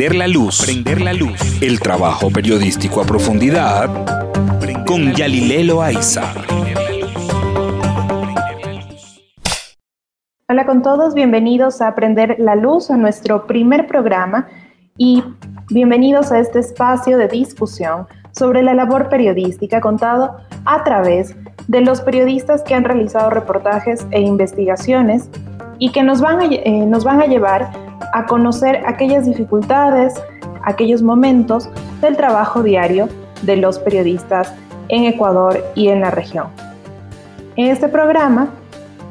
Prender la luz. Prender la luz. El trabajo periodístico a profundidad con Yalilelo Aiza. Hola con todos, bienvenidos a Prender la luz, a nuestro primer programa y bienvenidos a este espacio de discusión sobre la labor periodística contado a través de los periodistas que han realizado reportajes e investigaciones y que nos van a, eh, nos van a llevar a conocer aquellas dificultades, aquellos momentos del trabajo diario de los periodistas en Ecuador y en la región. En este programa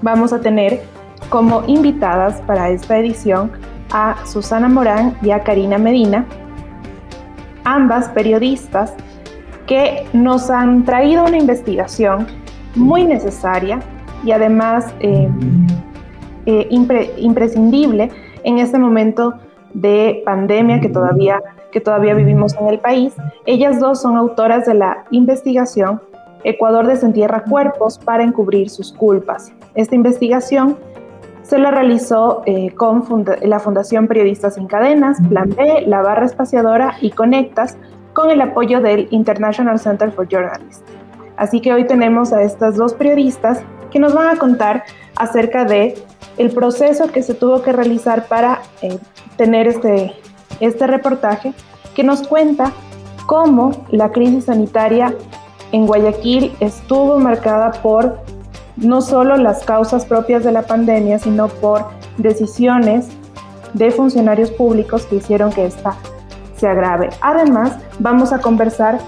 vamos a tener como invitadas para esta edición a Susana Morán y a Karina Medina, ambas periodistas que nos han traído una investigación muy necesaria y además eh, eh, imprescindible en este momento de pandemia que todavía, que todavía vivimos en el país. Ellas dos son autoras de la investigación Ecuador desentierra cuerpos para encubrir sus culpas. Esta investigación se la realizó eh, con la Fundación Periodistas Sin Cadenas, Plan B, La Barra Espaciadora y Conectas, con el apoyo del International Center for Journalists. Así que hoy tenemos a estas dos periodistas que nos van a contar acerca de el proceso que se tuvo que realizar para eh, tener este, este reportaje que nos cuenta cómo la crisis sanitaria en Guayaquil estuvo marcada por no solo las causas propias de la pandemia, sino por decisiones de funcionarios públicos que hicieron que esta se agrave. Además, vamos a conversar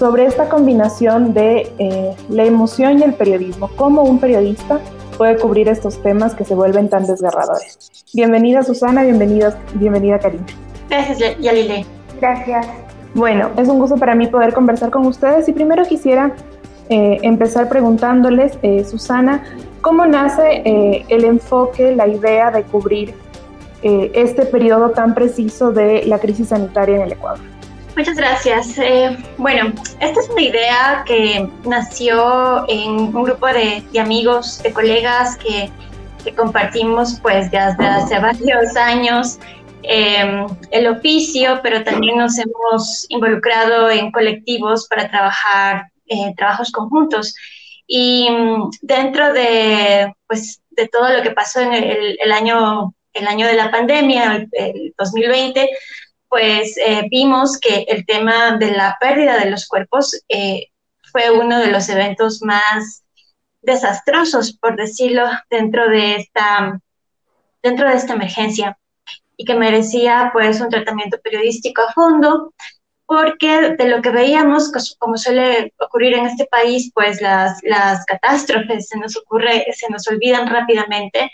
sobre esta combinación de eh, la emoción y el periodismo, cómo un periodista puede cubrir estos temas que se vuelven tan desgarradores. Bienvenida Susana, bienvenida, bienvenida Karina. Gracias, Yalile. Gracias. Bueno, es un gusto para mí poder conversar con ustedes y primero quisiera eh, empezar preguntándoles, eh, Susana, ¿cómo nace eh, el enfoque, la idea de cubrir este periodo tan preciso de la crisis sanitaria en el Ecuador? Muchas gracias. Eh, bueno, esta es una idea que nació en un grupo de, amigos, de colegas que, compartimos pues desde hace varios años em, el oficio, pero también nos hemos involucrado en colectivos para trabajar eh, trabajos conjuntos. Y mm, dentro de, pues, de todo lo que pasó en el, año, el año de la pandemia, el 2020, pues eh, vimos que el tema de la pérdida de los cuerpos eh, fue uno de los eventos más desastrosos, por decirlo, dentro de esta, dentro de esta emergencia y que merecía pues un tratamiento periodístico a fondo, porque de lo que veíamos, como suele ocurrir en este país, pues las, las catástrofes se nos ocurre, se nos olvidan rápidamente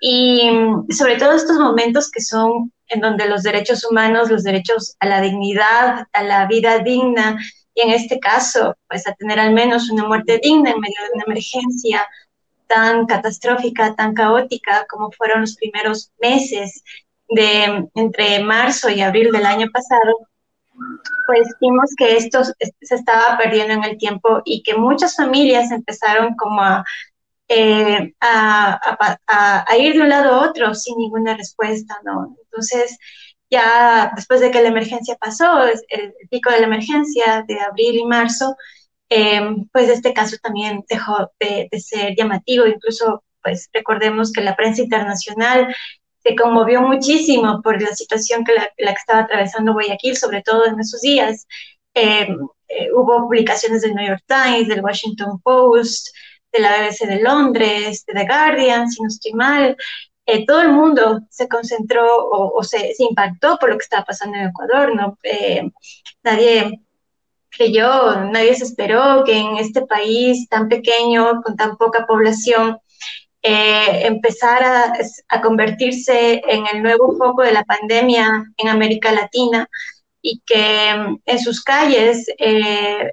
y sobre todo estos momentos que son en donde los derechos humanos, los derechos a la dignidad, a la vida digna, y en este caso, pues a tener al menos una muerte digna en medio de una emergencia tan catastrófica, tan caótica como fueron los primeros meses de entre marzo y abril del año pasado, pues vimos que esto se estaba perdiendo en el tiempo y que muchas familias empezaron como a eh, a, ir de un lado a otro sin ninguna respuesta, ¿no? Entonces, ya después de que la emergencia pasó, el, pico de la emergencia de abril y marzo, em, pues este caso también dejó de, ser llamativo, incluso pues recordemos que la prensa internacional se conmovió muchísimo por la situación que la, que estaba atravesando Guayaquil, sobre todo en esos días. Em, eh, hubo publicaciones del New York Times, del Washington Post, de la BBC de Londres, de The Guardian, si no estoy mal, eh, todo el mundo se concentró o, se, impactó por lo que estaba pasando en Ecuador, ¿no? Eh, nadie creyó, nadie se esperó que en este país tan pequeño, con tan poca población, eh, empezara a convertirse en el nuevo foco de la pandemia en América Latina y que en sus calles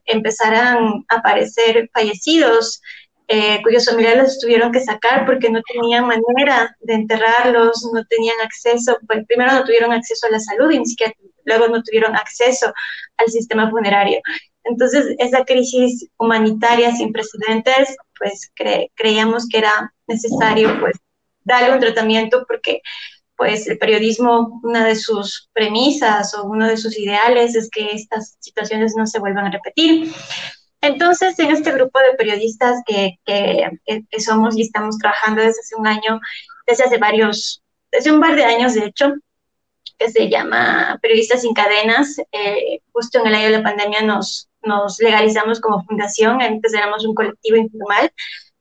empezaran a aparecer fallecidos eh, cuyos familiares los tuvieron que sacar porque no tenían manera de enterrarlos, no tenían acceso, pues primero no tuvieron acceso a la salud y ni siquiera luego no tuvieron acceso al sistema funerario. Entonces, esa crisis humanitaria sin precedentes, pues creíamos que era necesario pues darle un tratamiento porque pues el periodismo, una de sus premisas o uno de sus ideales es que estas situaciones no se vuelvan a repetir. Entonces, en este grupo de periodistas que, que, que somos y estamos trabajando desde hace un año, desde hace varios, desde un par de años de hecho, que se llama Periodistas sin Cadenas, eh, justo en el año de la pandemia nos, nos legalizamos como fundación, antes éramos un colectivo informal,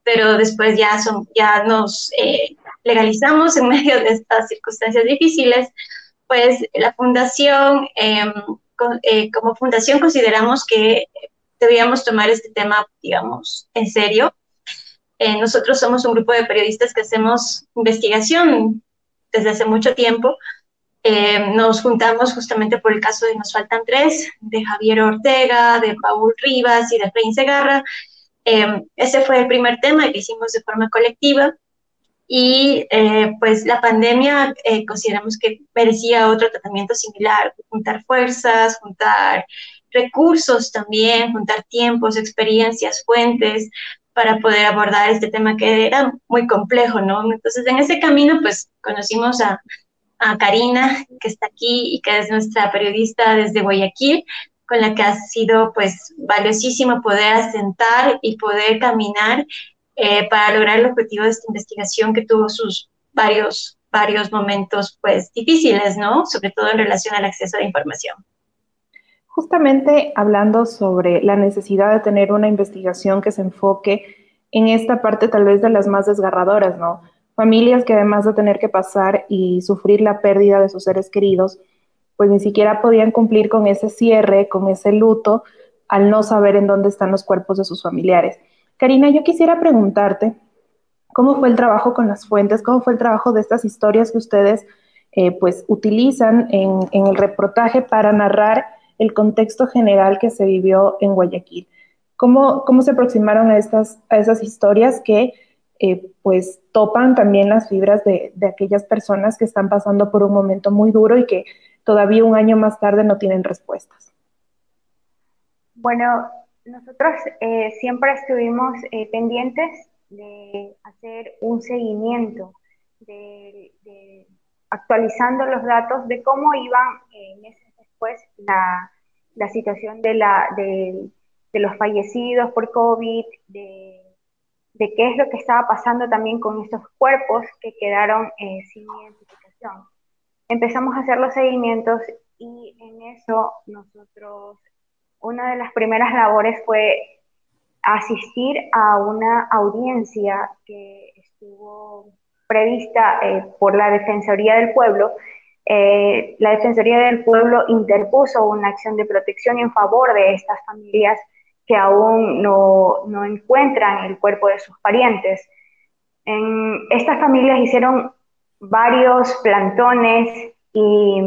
pero después ya, son, ya nos eh, legalizamos en medio de estas circunstancias difíciles, pues la fundación, em, eh, como fundación consideramos que debíamos tomar este tema, digamos, en serio. Eh, nosotros somos un grupo de periodistas que hacemos investigación desde hace mucho tiempo. nos juntamos justamente por el caso de Nos Faltan Tres, de Javier Ortega, de Paul Rivas y de Efraín Segarra, Em, ese fue el primer tema que hicimos de forma colectiva y eh, pues la pandemia eh, consideramos que merecía otro tratamiento similar, juntar fuerzas, juntar recursos también, juntar tiempos, experiencias, fuentes para poder abordar este tema que era muy complejo, ¿no? Entonces en ese camino pues conocimos a, a Karina, que está aquí y que es nuestra periodista desde Guayaquil, con la que ha sido pues valiosísimo poder asentar y poder caminar eh, para lograr el objetivo de esta investigación que tuvo sus varios, varios momentos pues difíciles, ¿no? Sobre todo en relación al acceso a la información. Justamente hablando sobre la necesidad de tener una investigación que se enfoque en esta parte tal vez de las más desgarradoras, ¿no? Familias que además de tener que pasar y sufrir la pérdida de sus seres queridos, pues ni siquiera podían cumplir con ese cierre, con ese luto, al no saber en dónde están los cuerpos de sus familiares. Karina, yo quisiera preguntarte, ¿cómo fue el trabajo con las fuentes? ¿Cómo fue el trabajo de estas historias que ustedes eh, pues utilizan en, el reportaje para narrar el contexto general que se vivió en Guayaquil? ¿Cómo, cómo se aproximaron a, estas, a esas historias que eh, pues topan también las fibras de, de aquellas personas que están pasando por un momento muy duro y que todavía un año más tarde no tienen respuestas? Bueno, nosotros eh, siempre estuvimos eh, pendientes de hacer un seguimiento, de, actualizando los datos de cómo iban eh, meses después la, la situación de, la, de, de, los fallecidos por COVID, de, de, qué es lo que estaba pasando también con estos cuerpos que quedaron sin identificación empezamos a hacer los seguimientos y en eso nosotros, una de las primeras labores fue asistir a una audiencia que estuvo prevista eh, por la Defensoría del Pueblo. Eh, la Defensoría del Pueblo interpuso una acción de protección en favor de estas familias que aún no, no encuentran el cuerpo de sus parientes. En, estas familias hicieron varios plantones y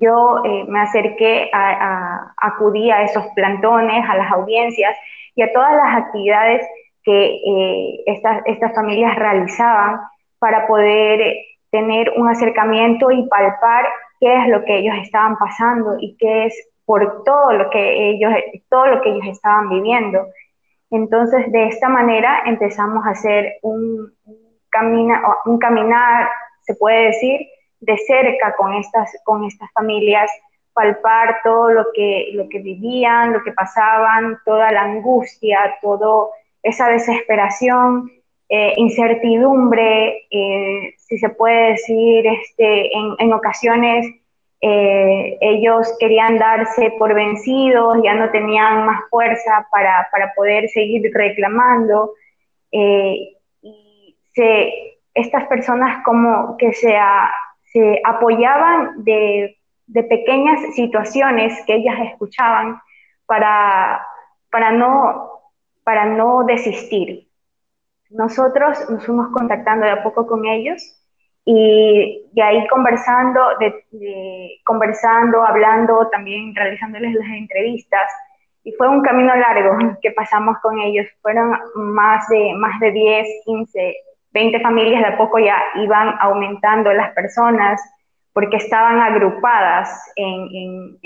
yo eh, me acerqué a, acudí a esos plantones, a las audiencias y a todas las actividades que eh, estas, estas familias realizaban para poder tener un acercamiento y palpar qué es lo que ellos estaban pasando y qué es por todo lo que ellos, todo lo que ellos estaban viviendo. Entonces, de esta manera empezamos a hacer un, camina, un caminar, se puede decir, de cerca con estas, con estas familias, palpar todo lo que, lo que vivían, lo que pasaban, toda la angustia, toda esa desesperación, eh, incertidumbre, eh, si se puede decir, este, en, en ocasiones eh, ellos querían darse por vencidos, ya no tenían más fuerza para, para poder seguir reclamando se, estas personas como que se, se apoyaban de, de, pequeñas situaciones que ellas escuchaban para, para, no, para no desistir. Nosotros nos fuimos contactando de a poco con ellos y, de ahí conversando, de, conversando, hablando, también realizándoles las entrevistas. Y fue un camino largo que pasamos con ellos. Fueron más de, más de 10, 15 20 familias de a poco ya iban aumentando las personas porque estaban agrupadas en,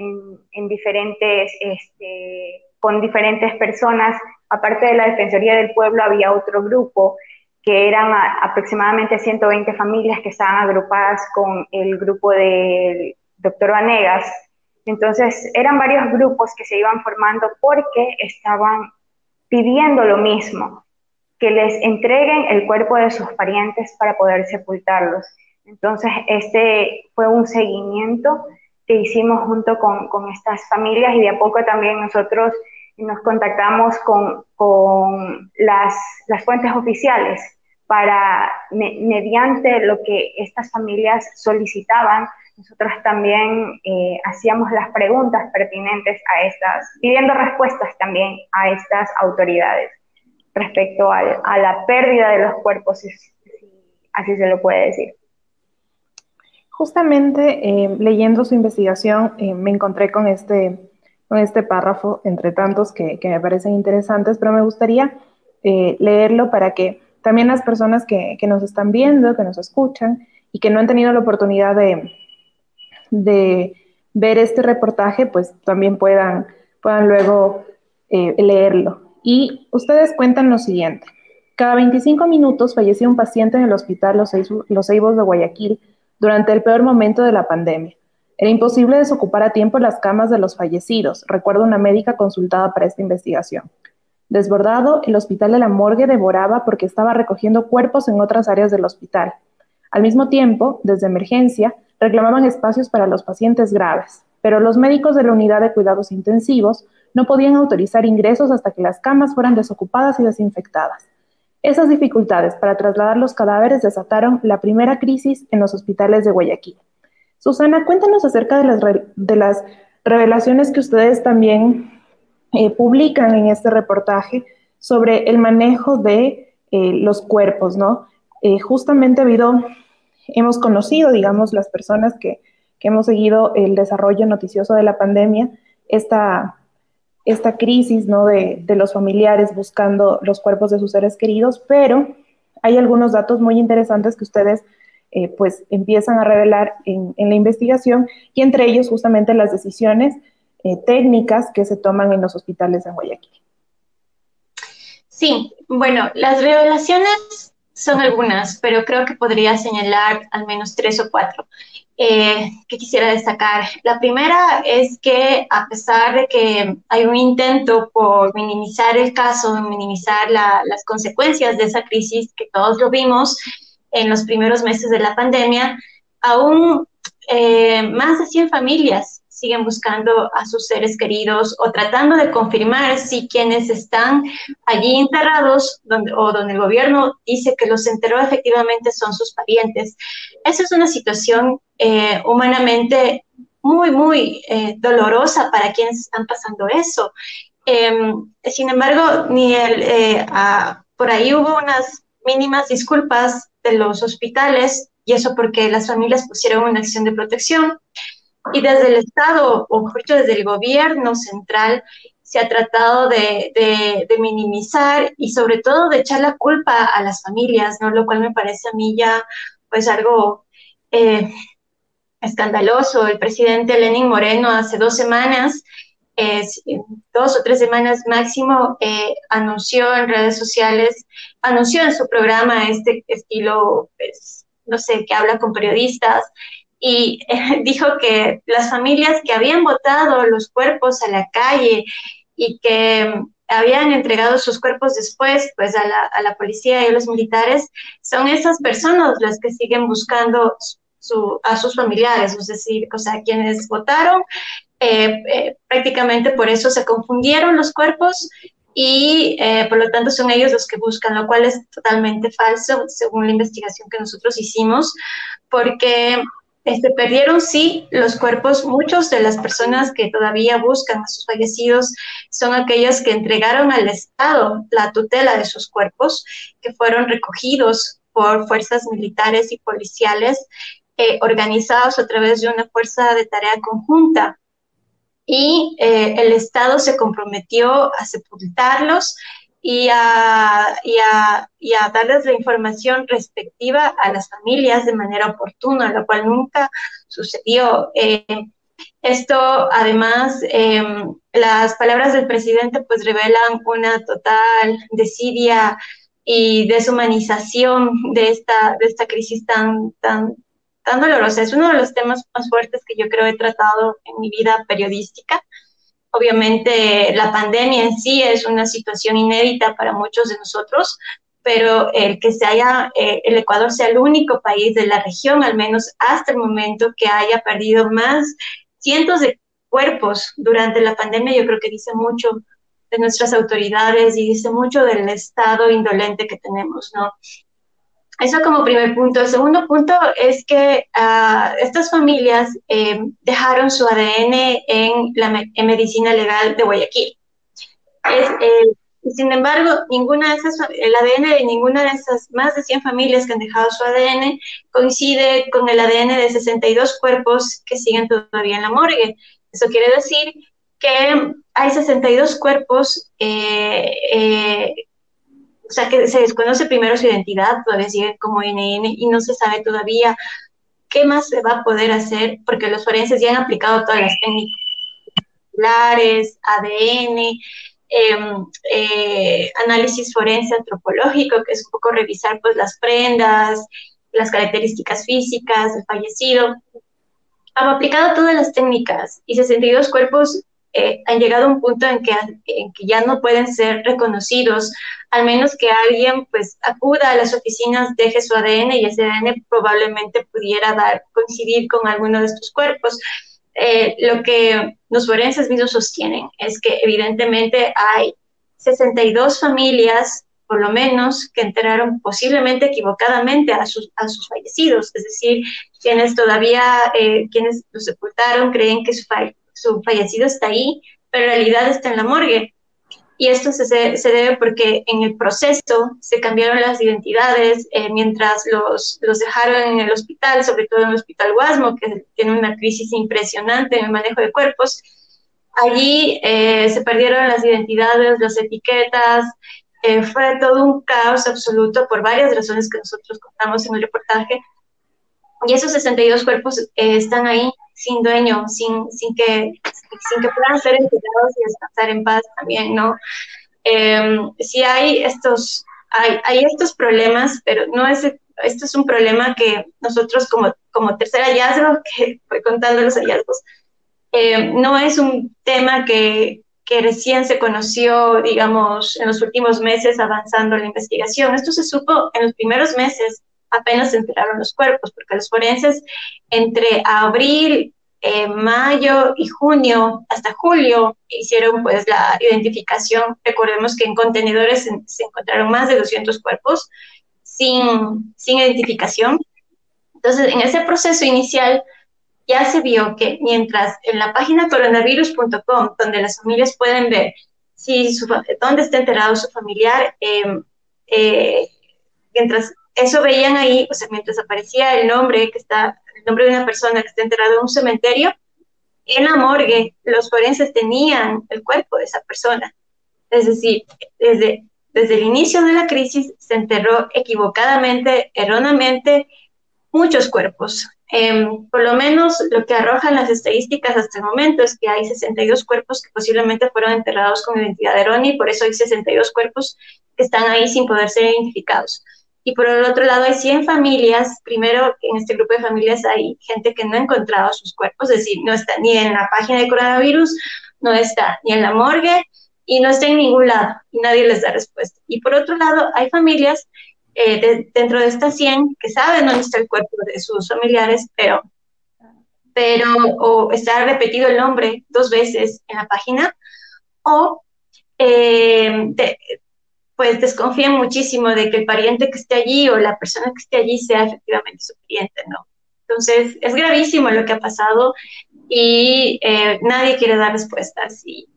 en, diferentes, este, con diferentes personas. Aparte de la Defensoría del Pueblo había otro grupo que eran aproximadamente 120 familias que estaban agrupadas con el grupo del doctor Vanegas. Entonces, eran varios grupos que se iban formando porque estaban pidiendo lo mismo, que les entreguen el cuerpo de sus parientes para poder sepultarlos. Entonces, este fue un seguimiento que hicimos junto con, con estas familias y de a poco también nosotros nos contactamos con, con las, las, fuentes oficiales para, mediante lo que estas familias solicitaban, nosotros también eh, hacíamos las preguntas pertinentes a estas, pidiendo respuestas también a estas autoridades respecto a, a la pérdida de los cuerpos, si así se lo puede decir. Justamente eh, leyendo su investigación eh, me encontré con este, este párrafo, entre tantos que, me parecen interesantes, pero me gustaría eh, leerlo para que también las personas que, nos están viendo, que nos escuchan y que no han tenido la oportunidad de, de ver este reportaje, pues también puedan, puedan luego leerlo. Y ustedes cuentan lo siguiente. Cada 25 minutos fallecía un paciente en el hospital Los, Ceibos de Guayaquil durante el peor momento de la pandemia. Era imposible desocupar a tiempo las camas de los fallecidos, recuerda una médica consultada para esta investigación. Desbordado, el hospital de la morgue devoraba porque estaba recogiendo cuerpos en otras áreas del hospital. Al mismo tiempo, desde emergencia, reclamaban espacios para los pacientes graves, pero los médicos de la unidad de cuidados intensivos no podían autorizar ingresos hasta que las camas fueran desocupadas y desinfectadas. Esas dificultades para trasladar los cadáveres desataron la primera crisis en los hospitales de Guayaquil. Susana, cuéntanos acerca de las, de revelaciones que ustedes también eh, publican en este reportaje sobre el manejo de eh, los cuerpos, ¿no? Eh, justamente habido, hemos conocido, digamos, las personas que, hemos seguido el desarrollo noticioso de la pandemia, esta esta crisis ¿no? de, los familiares buscando los cuerpos de sus seres queridos, pero hay algunos datos muy interesantes que ustedes eh, pues empiezan a revelar en, la investigación y entre ellos justamente las decisiones eh, técnicas que se toman en los hospitales en Guayaquil. Sí, bueno, las revelaciones son algunas, pero creo que podría señalar al menos tres o cuatro. Eh, que quisiera destacar. La primera es que a pesar de que hay un intento por minimizar el caso, minimizar las consecuencias de esa crisis, que todos lo vimos en los primeros meses de la pandemia, aún eh, más de 100 familias siguen buscando a sus seres queridos o tratando de confirmar si quienes están allí enterrados donde, o donde el gobierno dice que los enterró efectivamente son sus parientes. Esa es una situación eh, humanamente muy, muy eh, dolorosa para quienes están pasando eso. Em, sin embargo, ni el, eh, por ahí hubo unas mínimas disculpas de los hospitales y eso porque las familias pusieron una acción de protección y desde el Estado, o dicho, desde el gobierno central, se ha tratado de, minimizar y sobre todo de echar la culpa a las familias, ¿no? Lo cual me parece a mí ya pues algo eh, escandaloso. El presidente Lenin Moreno hace dos semanas, dos o tres semanas máximo, eh, anunció en redes sociales, anunció en su programa este estilo, pues, no sé, que habla con periodistas, y dijo que las familias que habían botado los cuerpos a la calle y que habían entregado sus cuerpos después, pues a la, a la policía y a los militares, son esas personas las que siguen buscando su, a sus familiares, es decir, o sea, quienes votaron, eh, eh, prácticamente por eso se confundieron los cuerpos y por lo tanto son ellos los que buscan, lo cual es totalmente falso según la investigación que nosotros hicimos, porque este, perdieron, sí, los cuerpos. Muchos de las personas que todavía buscan a sus fallecidos son aquellas que entregaron al Estado la tutela de sus cuerpos, que fueron recogidos por fuerzas militares y policiales eh, organizados a través de una fuerza de tarea conjunta. Y eh, el Estado se comprometió a sepultarlos y a, y, a, y a, darles la información respectiva a las familias de manera oportuna, lo cual nunca sucedió. Eh, esto, además, em, las palabras del presidente pues revelan una total desidia y deshumanización de esta, de esta crisis tan, tan, tan dolorosa. Es uno de los temas más fuertes que yo creo he tratado en mi vida periodística. Obviamente la pandemia en sí es una situación inédita para muchos de nosotros, pero el que se haya, eh, el Ecuador sea el único país de la región, al menos hasta el momento, que haya perdido más cientos de cuerpos durante la pandemia, yo creo que dice mucho de nuestras autoridades y dice mucho del estado indolente que tenemos, ¿no? Eso como primer punto. El segundo punto es que uh, estas familias eh, dejaron su ADN en la medicina legal de Guayaquil. Eh, sin embargo, el ADN de ninguna de esas más de 100 familias que han dejado su ADN coincide con el ADN de 62 cuerpos que siguen todavía en la morgue. Eso quiere decir que hay 62 cuerpos, eh, eh, sea, que se desconoce primero su identidad, todavía sigue como NN y no se sabe todavía qué más se va a poder hacer, porque los forenses ya han aplicado todas las técnicas, ADN, em, eh, análisis forense antropológico, que es un poco revisar pues las prendas, las características físicas del fallecido. Han aplicado todas las técnicas y 62 cuerpos eh, han llegado a un punto en que, en que, ya no pueden ser reconocidos, al menos que alguien pues acuda a las oficinas, deje su ADN y ese ADN probablemente pudiera dar, coincidir con alguno de estos cuerpos. Eh, lo que los forenses mismos sostienen es que evidentemente hay 62 familias, por lo menos, que enteraron posiblemente equivocadamente a sus, a sus fallecidos, es decir, quienes todavía, eh, quienes los sepultaron creen que su, su fallecido está ahí, pero en realidad está en la morgue. Y esto se, debe porque en el proceso se cambiaron las identidades eh, mientras los, los dejaron en el hospital, sobre todo en el hospital Guasmo, que tiene una crisis impresionante en el manejo de cuerpos. Allí eh, se perdieron las identidades, las etiquetas, eh, fue todo un caos absoluto por varias razones que nosotros contamos en el reportaje. Y esos 62 cuerpos están ahí sin dueño, sin, sin, que, sin que puedan ser enterrados y descansar en paz también, ¿no? Eh, sí hay estos, hay, hay, estos problemas, pero no es, esto es un problema que nosotros como, como tercer hallazgo, que fue contando los hallazgos, eh, no es un tema que, que recién se conoció, digamos, en los últimos meses avanzando la investigación. Esto se supo en los primeros meses apenas se enteraron los cuerpos, porque los forenses entre abril, eh, mayo y junio hasta julio hicieron pues la identificación. Recordemos que en contenedores se, encontraron más de 200 cuerpos sin, sin identificación. Entonces, en ese proceso inicial ya se vio que mientras en la página coronavirus.com, donde las familias pueden ver si dónde está enterado su familiar, eh, eh, mientras eso veían ahí, o sea, mientras aparecía el nombre que está, el nombre de una persona que está enterrada en un cementerio, en la morgue los forenses tenían el cuerpo de esa persona. Es decir, desde, desde el inicio de la crisis se enterró equivocadamente, erróneamente, muchos cuerpos. Em, por lo menos lo que arrojan las estadísticas hasta el momento es que hay 62 cuerpos que posiblemente fueron enterrados con identidad errónea y por eso hay 62 cuerpos que están ahí sin poder ser identificados. Y por el otro lado hay 100 familias, primero en este grupo de familias hay gente que no ha encontrado sus cuerpos, es decir, no está ni en la página de coronavirus, no está ni en la morgue y no está en ningún lado y nadie les da respuesta. Y por otro lado hay familias eh, dentro de estas 100 que saben dónde está el cuerpo de sus familiares, pero, pero o está repetido el nombre dos veces en la página o eh, pues desconfían muchísimo de que el pariente que esté allí o la persona que esté allí sea efectivamente su cliente, ¿no? Entonces, es gravísimo lo que ha pasado y eh, nadie quiere dar respuestas. Y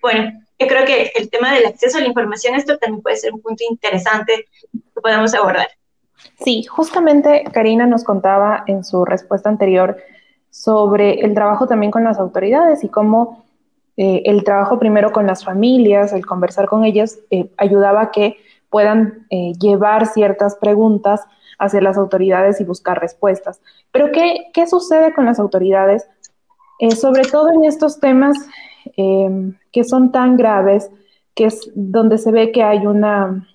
bueno, yo creo que el tema del acceso a la información, esto también puede ser un punto interesante que podemos abordar. Sí, justamente Karina nos contaba en su respuesta anterior sobre el trabajo también con las autoridades y cómo eh, el trabajo primero con las familias, el conversar con ellas, eh, ayudaba a que puedan eh, llevar ciertas preguntas hacia las autoridades y buscar respuestas. Pero ¿qué, qué sucede con las autoridades? sobre todo en estos temas que son tan graves, que es donde se ve que hay una,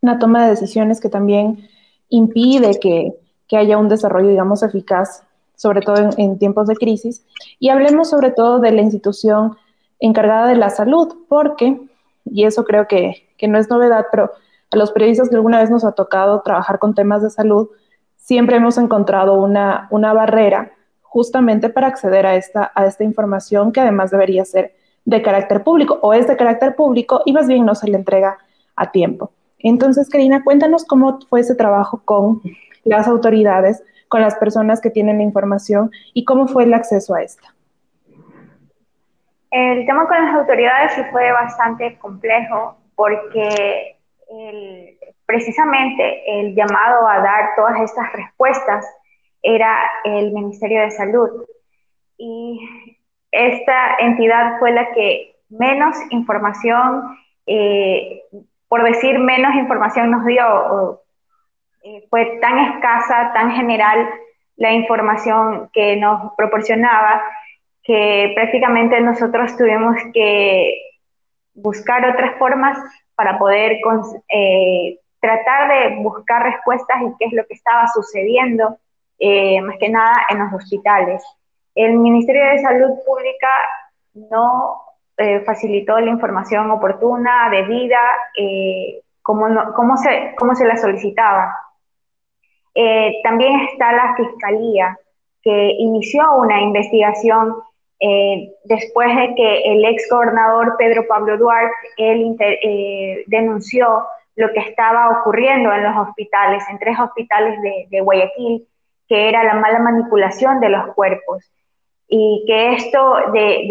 una toma de decisiones que también impide que, haya un desarrollo, digamos, eficaz, sobre todo en, tiempos de crisis. Y hablemos sobre todo de la institución encargada de la salud, porque, y eso creo que, no es novedad, pero a los periodistas que alguna vez nos ha tocado trabajar con temas de salud, siempre hemos encontrado una, una barrera justamente para acceder a esta, a esta información que además debería ser de carácter público o es de carácter público y más bien no se le entrega a tiempo. Entonces, Karina, cuéntanos cómo fue ese trabajo con las autoridades, con las personas que tienen la información y cómo fue el acceso a esta. El tema con las autoridades sí fue bastante complejo porque precisamente el llamado a dar todas estas respuestas era el Ministerio de Salud. Y esta entidad fue la que menos información, eh, por decir menos información nos dio, eh, fue tan escasa, tan general la información que nos proporcionaba que prácticamente nosotros tuvimos que buscar otras formas para poder eh, tratar de buscar respuestas y qué es lo que estaba sucediendo, más que nada en los hospitales. El Ministerio de Salud Pública no eh, facilitó la información oportuna, debida, eh, como, se, se, la solicitaba. Eh, también está la Fiscalía, que inició una investigación después de que el ex gobernador Pedro Pablo Duarte él, denunció lo que estaba ocurriendo en los hospitales, en tres hospitales de, Guayaquil, que era la mala manipulación de los cuerpos y que esto de,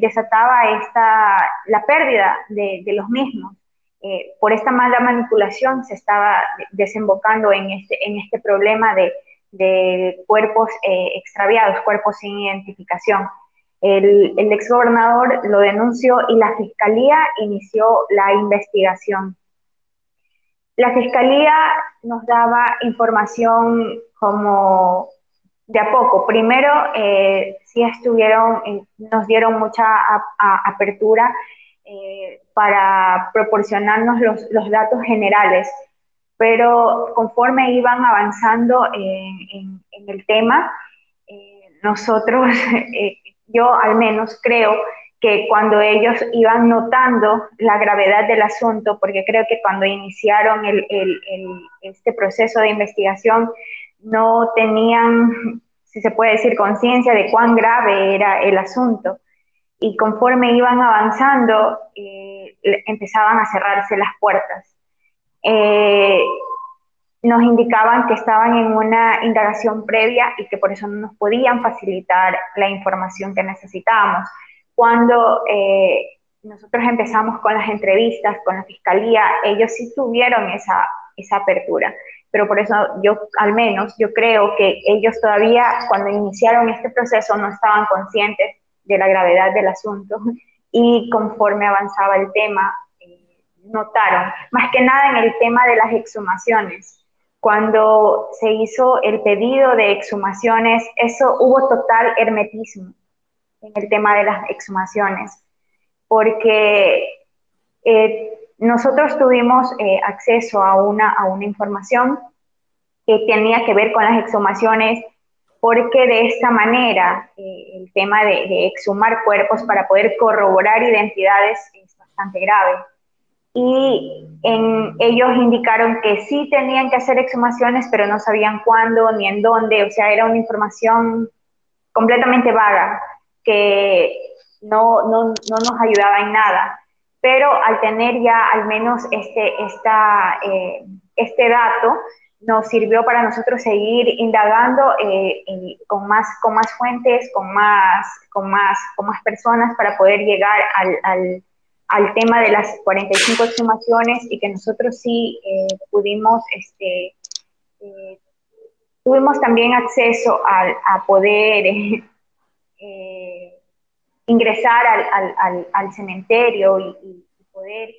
desataba esta, la pérdida de, los mismos. Eh, por esta mala manipulación se estaba desembocando en este, en este problema de, cuerpos eh, extraviados, cuerpos sin identificación. El, el exgobernador lo denunció y la fiscalía inició la investigación. La fiscalía nos daba información como de a poco. Primero, eh, sí estuvieron, eh, nos dieron mucha apertura para proporcionarnos los, datos generales, pero conforme iban avanzando en, el tema, nosotros, yo al menos creo que cuando ellos iban notando la gravedad del asunto, porque creo que cuando iniciaron este proceso de investigación, no tenían, si se puede decir, conciencia de cuán grave era el asunto. Y conforme iban avanzando, eh, empezaban a cerrarse las puertas. Eh, nos indicaban que estaban en una indagación previa y que por eso no nos podían facilitar la información que necesitábamos. Cuando eh, nosotros empezamos con las entrevistas con la fiscalía, ellos sí tuvieron esa, esa apertura pero por eso yo, al menos, yo creo que ellos todavía, cuando iniciaron este proceso, no estaban conscientes de la gravedad del asunto y conforme avanzaba el tema, notaron, más que nada en el tema de las exhumaciones. Cuando se hizo el pedido de exhumaciones, eso hubo total hermetismo en el tema de las exhumaciones, porque eh, nosotros tuvimos eh, acceso a una, a una información que tenía que ver con las exhumaciones, porque de esta manera eh, el tema de, exhumar cuerpos para poder corroborar identidades es bastante grave. Y en, ellos indicaron que sí tenían que hacer exhumaciones, pero no sabían cuándo ni en dónde, o sea, era una información completamente vaga que no, no, no nos ayudaba en nada. Pero al tener ya al menos este, esta, eh, este dato, nos sirvió para nosotros seguir indagando eh, con, más, con más fuentes, con más, con, más, con más personas para poder llegar al, al, al tema de las 45 exhumaciones y que nosotros sí eh, pudimos, este, tuvimos también acceso a, a poder ingresar al, al, al cementerio y, poder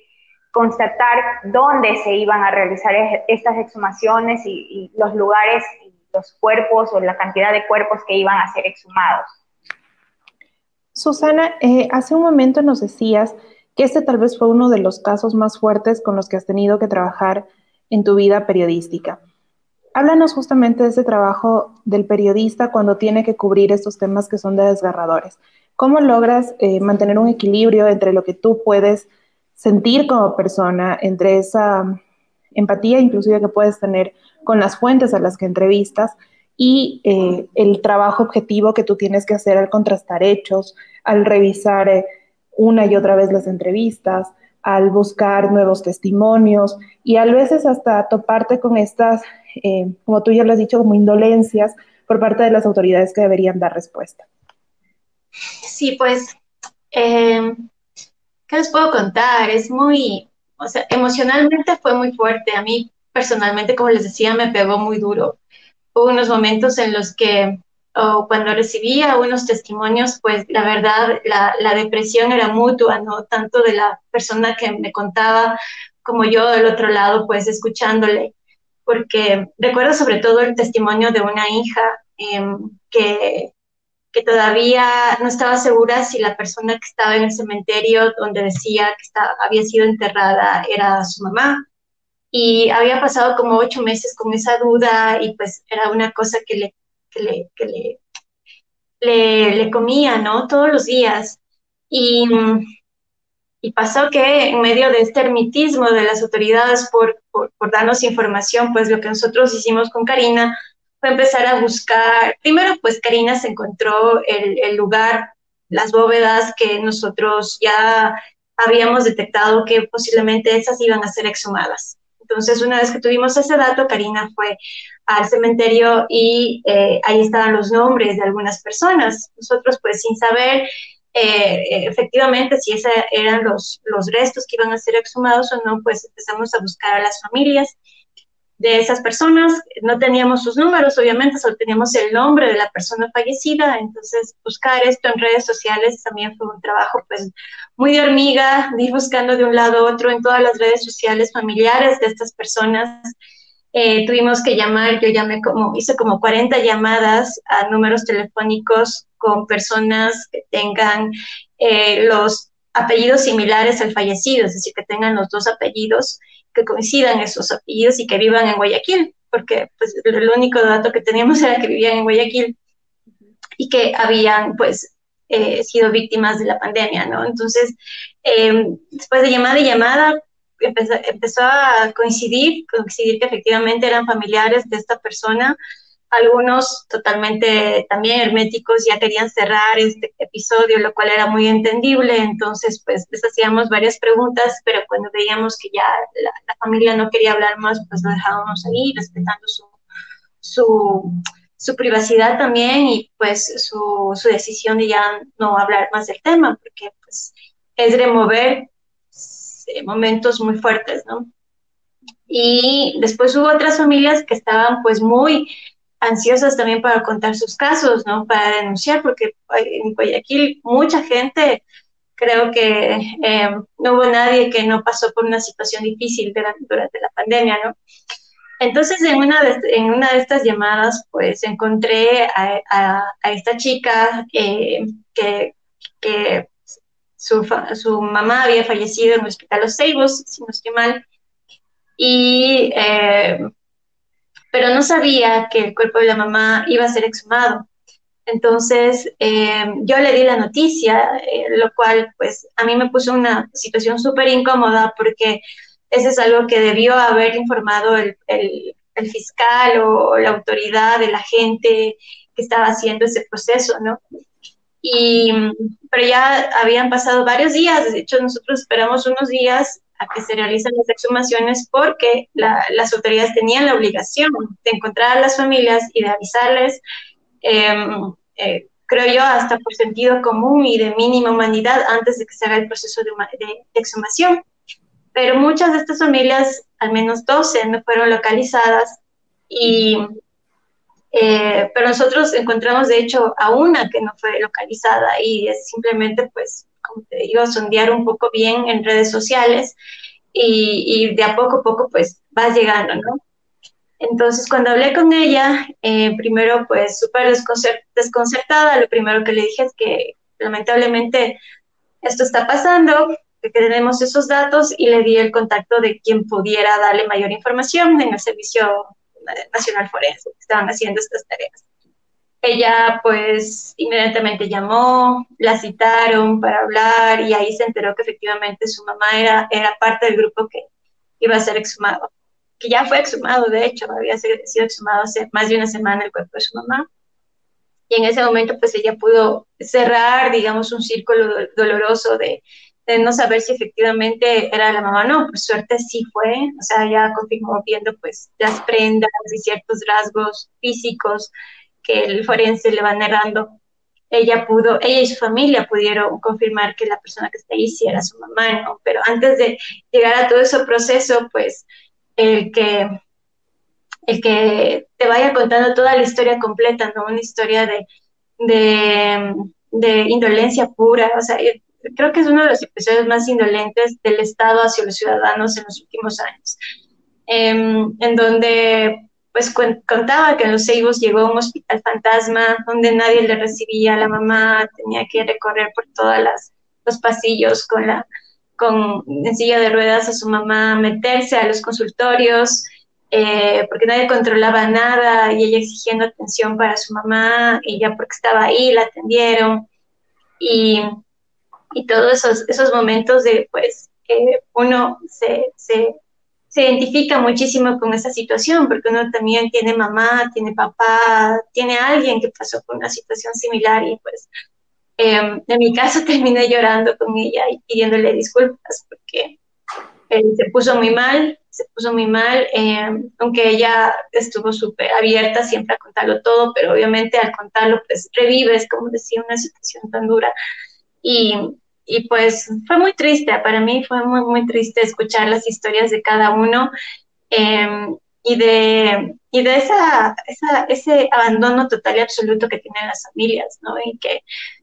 constatar dónde se iban a realizar estas exhumaciones y, los lugares y los cuerpos o la cantidad de cuerpos que iban a ser exhumados. Susana, eh, hace un momento nos decías que este tal vez fue uno de los casos más fuertes con los que has tenido que trabajar en tu vida periodística. Háblanos justamente de ese trabajo del periodista cuando tiene que cubrir estos temas que son desgarradores. ¿Cómo logras eh, mantener un equilibrio entre lo que tú puedes sentir como persona, entre esa empatía inclusive que puedes tener con las fuentes a las que entrevistas y eh, el trabajo objetivo que tú tienes que hacer al contrastar hechos, al revisar eh, una y otra vez las entrevistas, al buscar nuevos testimonios y a veces hasta toparte con estas, eh, como tú ya lo has dicho, como indolencias por parte de las autoridades que deberían dar respuesta. Sí, pues, ¿qué les puedo contar? Es muy, o sea, emocionalmente fue muy fuerte. A mí personalmente, como les decía, me pegó muy duro hubo unos momentos en los que o cuando recibía unos testimonios, pues la verdad, la, la, depresión era mutua, ¿no? Tanto de la persona que me contaba como yo del otro lado, pues escuchándole, porque recuerdo sobre todo el testimonio de una hija em, que, que todavía no estaba segura si la persona que estaba en el cementerio donde decía que estaba, había sido enterrada era su mamá y había pasado como ocho meses con esa duda y pues era una cosa que le, que le, que le, le, comía, ¿no? Todos los días. Y, y, pasó que en medio de este ermitismo de las autoridades por, por, por, darnos información, pues lo que nosotros hicimos con Karina fue empezar a buscar, primero pues Karina se encontró el, el lugar, las bóvedas que nosotros ya habíamos detectado que posiblemente esas iban a ser exhumadas. Entonces, una vez que tuvimos ese dato, Karina fue al cementerio y eh, ahí estaban los nombres de algunas personas. Nosotros, pues, sin saber eh, efectivamente si esos eran los, los restos que iban a ser exhumados o no, pues empezamos a buscar a las familias de esas personas. No teníamos sus números, obviamente, solo teníamos el nombre de la persona fallecida. Entonces, buscar esto en redes sociales también fue un trabajo, pues, muy de hormiga, de ir buscando de un lado a otro en todas las redes sociales familiares de estas personas. Eh, tuvimos que llamar, yo llamé como, hice como 40 llamadas a números telefónicos con personas que tengan eh, los apellidos similares al fallecido, es decir, que tengan los dos apellidos que coincidan esos apellidos y que vivan en Guayaquil, porque pues, el único dato que teníamos era que vivían en Guayaquil y que habían pues eh, sido víctimas de la pandemia, ¿no? Entonces, em, después de llamada y llamada, empezó, empezó, a coincidir, coincidir que efectivamente eran familiares de esta persona algunos totalmente también herméticos ya querían cerrar este episodio, lo cual era muy entendible. Entonces, pues les hacíamos varias preguntas, pero cuando veíamos que ya la, familia no quería hablar más, pues lo dejábamos ahí, respetando su, su, su privacidad también y pues su, su, decisión de ya no hablar más del tema, porque pues es remover eh, momentos muy fuertes, ¿no? Y después hubo otras familias que estaban pues muy ansiosas también para contar sus casos, ¿no? Para denunciar, porque en Guayaquil mucha gente, creo que eh, no hubo nadie que no pasó por una situación difícil durante, la pandemia, ¿no? Entonces, en una de, en una de estas llamadas, pues encontré a, esta chica eh, que, que su, su, mamá había fallecido en el hospital Los Ceibos, si no estoy mal, y eh, pero no sabía que el cuerpo de la mamá iba a ser exhumado. Entonces, eh, yo le di la noticia, eh, lo cual, pues, a mí me puso una situación súper incómoda porque eso es algo que debió haber informado el, el, fiscal o la autoridad de la gente que estaba haciendo ese proceso, ¿no? Y, pero ya habían pasado varios días, de hecho, nosotros esperamos unos días a que se realicen las exhumaciones porque las autoridades tenían la obligación de encontrar a las familias y de avisarles, em, eh, creo yo, hasta por sentido común y de mínima humanidad antes de que se haga el proceso de, exhumación. Pero muchas de estas familias, al menos 12, no fueron localizadas y eh, pero nosotros encontramos de hecho a una que no fue localizada y es simplemente pues como te digo, sondear un poco bien en redes sociales y, de a poco a poco pues vas llegando, ¿no? Entonces cuando hablé con ella, eh, primero pues súper desconcertada, lo primero que le dije es que lamentablemente esto está pasando, que tenemos esos datos y le di el contacto de quien pudiera darle mayor información en el Servicio Nacional Forense, que estaban haciendo estas tareas. Ella pues inmediatamente llamó, la citaron para hablar y ahí se enteró que efectivamente su mamá era, era parte del grupo que iba a ser exhumado, que ya fue exhumado, de hecho, había sido exhumado hace más de una semana el cuerpo de su mamá. Y en ese momento pues ella pudo cerrar, digamos, un círculo doloroso de, no saber si efectivamente era la mamá no. Por suerte sí fue, o sea, ya confirmó viendo pues las prendas y ciertos rasgos físicos que el forense le va narrando, ella pudo, ella y su familia pudieron confirmar que la persona que está ahí sí era su mamá, ¿no? Pero antes de llegar a todo ese proceso, pues el que, el que te vaya contando toda la historia completa, ¿no? Una historia de, de, de indolencia pura, o sea, creo que es uno de los episodios más indolentes del Estado hacia los ciudadanos en los últimos años, em, en donde pues contaba que en los Ceibos llegó a un hospital fantasma donde nadie le recibía, la mamá tenía que recorrer por todos los pasillos con la con silla de ruedas a su mamá, meterse a los consultorios, eh, porque nadie controlaba nada y ella exigiendo atención para su mamá, y ya porque estaba ahí la atendieron, y, y todos esos, esos momentos de, pues, uno se se identifica muchísimo con esa situación, porque uno también tiene mamá, tiene papá, tiene alguien que pasó por una situación similar y pues em, en mi caso terminé llorando con ella y pidiéndole disculpas porque eh, se puso muy mal, se puso muy mal, em, aunque ella estuvo súper abierta siempre a contarlo todo, pero obviamente al contarlo pues revives, como decía, una situación tan dura. Y, y pues fue muy triste, para mí fue muy, muy triste escuchar las historias de cada uno em, y de, y de esa, esa, ese abandono total y absoluto que tienen las familias, ¿no? Y que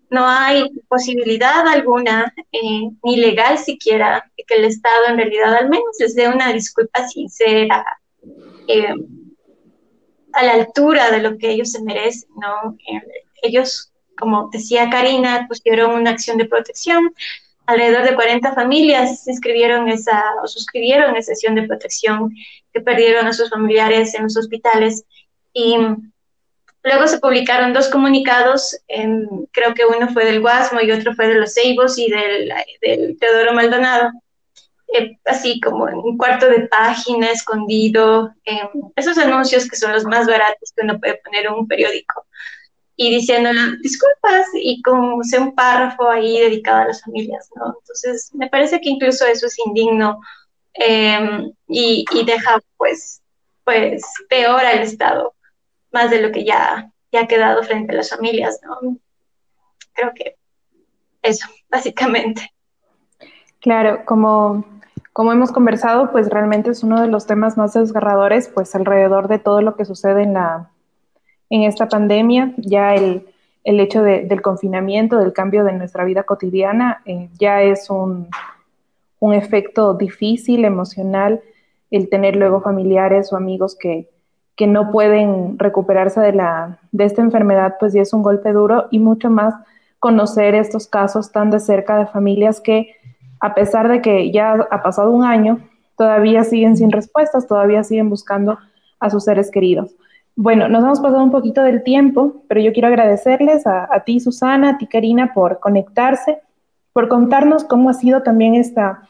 no hay posibilidad alguna, eh, ni legal siquiera, de que el Estado en realidad al menos les dé una disculpa sincera, em, a la altura de lo que ellos se merecen, ¿no? Eh, ellos como decía Karina, pusieron una acción de protección. Alrededor de 40 familias inscribieron esa, o suscribieron esa acción de protección que perdieron a sus familiares en los hospitales. Y luego se publicaron dos comunicados, creo que uno fue del Guasmo y otro fue de los Ceibos y del, del Teodoro Maldonado. Eh, así como en un cuarto de página escondido, esos anuncios que son los más baratos que uno puede poner en un periódico y diciéndole disculpas y como sea un párrafo ahí dedicado a las familias, ¿no? Entonces, me parece que incluso eso es indigno em, y, y, deja pues, pues peor al Estado, más de lo que ya, ya ha quedado frente a las familias, ¿no? Creo que eso, básicamente. Claro, como, como hemos conversado, pues realmente es uno de los temas más desgarradores, pues alrededor de todo lo que sucede en la en esta pandemia, ya el, el hecho del confinamiento, del cambio de nuestra vida cotidiana, eh, ya es un, un, efecto difícil, emocional, el tener luego familiares o amigos que, que no pueden recuperarse de, la, de esta enfermedad, pues ya es un golpe duro y mucho más conocer estos casos tan de cerca de familias que, a pesar de que ya ha pasado un año, todavía siguen sin respuestas, todavía siguen buscando a sus seres queridos. Bueno, nos hemos pasado un poquito del tiempo, pero yo quiero agradecerles a, ti, Susana, a ti, Karina, por conectarse, por contarnos cómo ha sido también esta,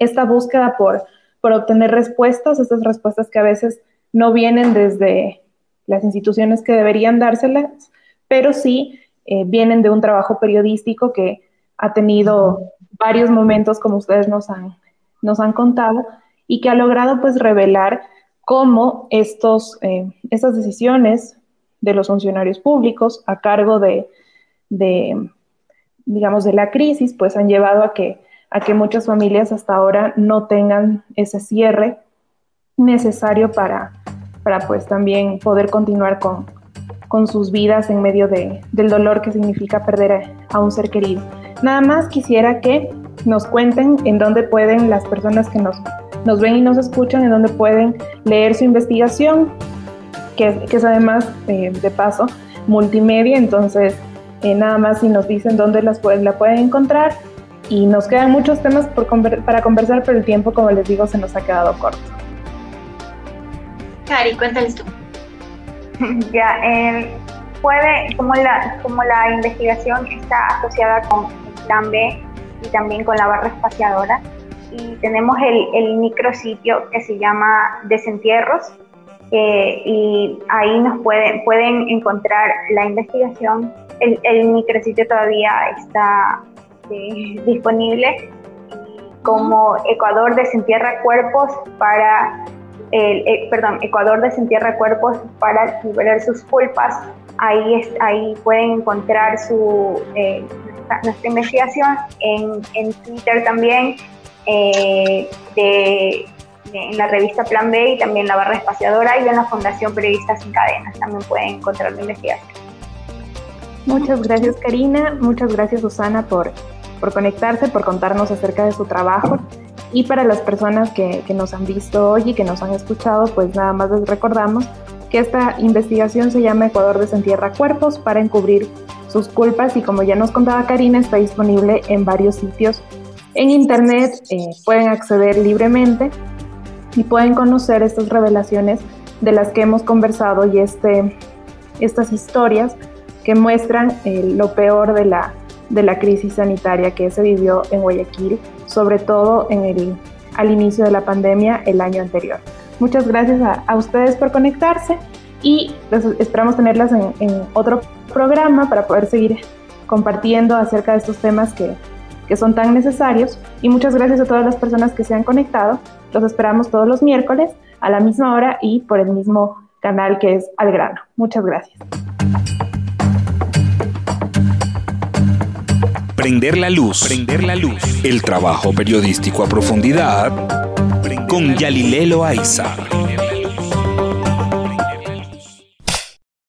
esta búsqueda por, por obtener respuestas, estas respuestas que a veces no vienen desde las instituciones que deberían dárselas, pero sí eh, vienen de un trabajo periodístico que ha tenido varios momentos, como ustedes nos han, nos han contado, y que ha logrado pues revelar cómo estos, eh, estas decisiones de los funcionarios públicos a cargo de, digamos, de la crisis, pues han llevado a que, a que muchas familias hasta ahora no tengan ese cierre necesario para, para pues también poder continuar con, con sus vidas en medio de, del dolor que significa perder a, a un ser querido. Nada más quisiera que nos cuenten en dónde pueden las personas que nos nos ven y nos escuchan, en donde pueden leer su investigación, que, es además, eh, de paso, multimedia. Entonces, eh, nada más si nos dicen dónde las pueden, la pueden encontrar y nos quedan muchos temas para conversar, pero el tiempo, como les digo, se nos ha quedado corto. Cari, cuéntales tú. Ya, eh, puede, como la, como la investigación está asociada con el plan B y también con la barra espaciadora, y tenemos el, el micrositio que se llama Desentierros, eh, y ahí nos pueden, pueden encontrar la investigación. El, el micrositio todavía está eh, disponible como Ecuador desentierra cuerpos para el, perdón, Ecuador desentierra cuerpos para liberar sus culpas. Ahí, es, ahí pueden encontrar su, eh, nuestra, investigación en, Twitter también, eh, de, en la revista Plan B y también la barra espaciadora y en la Fundación Periodistas Sin Cadenas también pueden encontrar la investigación. Muchas gracias Karina, muchas gracias Susana por, por conectarse, por contarnos acerca de su trabajo. Y para las personas que, que, nos han visto hoy y que nos han escuchado, pues nada más les recordamos que esta investigación se llama Ecuador desentierra cuerpos para encubrir sus culpas y como ya nos contaba Karina, está disponible en varios sitios en internet, eh, pueden acceder libremente y pueden conocer estas revelaciones de las que hemos conversado y este, estas historias que muestran eh, lo peor de la, de la crisis sanitaria que se vivió en Guayaquil sobre todo en el, al inicio de la pandemia el año anterior. Muchas gracias a, ustedes por conectarse y esperamos tenerlas en, otro programa para poder seguir compartiendo acerca de estos temas que, que son tan necesarios. Y muchas gracias a todas las personas que se han conectado. Los esperamos todos los miércoles a la misma hora y por el mismo canal que es Al Grano. Muchas gracias. Prender la luz. Prender la luz. El trabajo periodístico a profundidad con Yalilelo Aiza.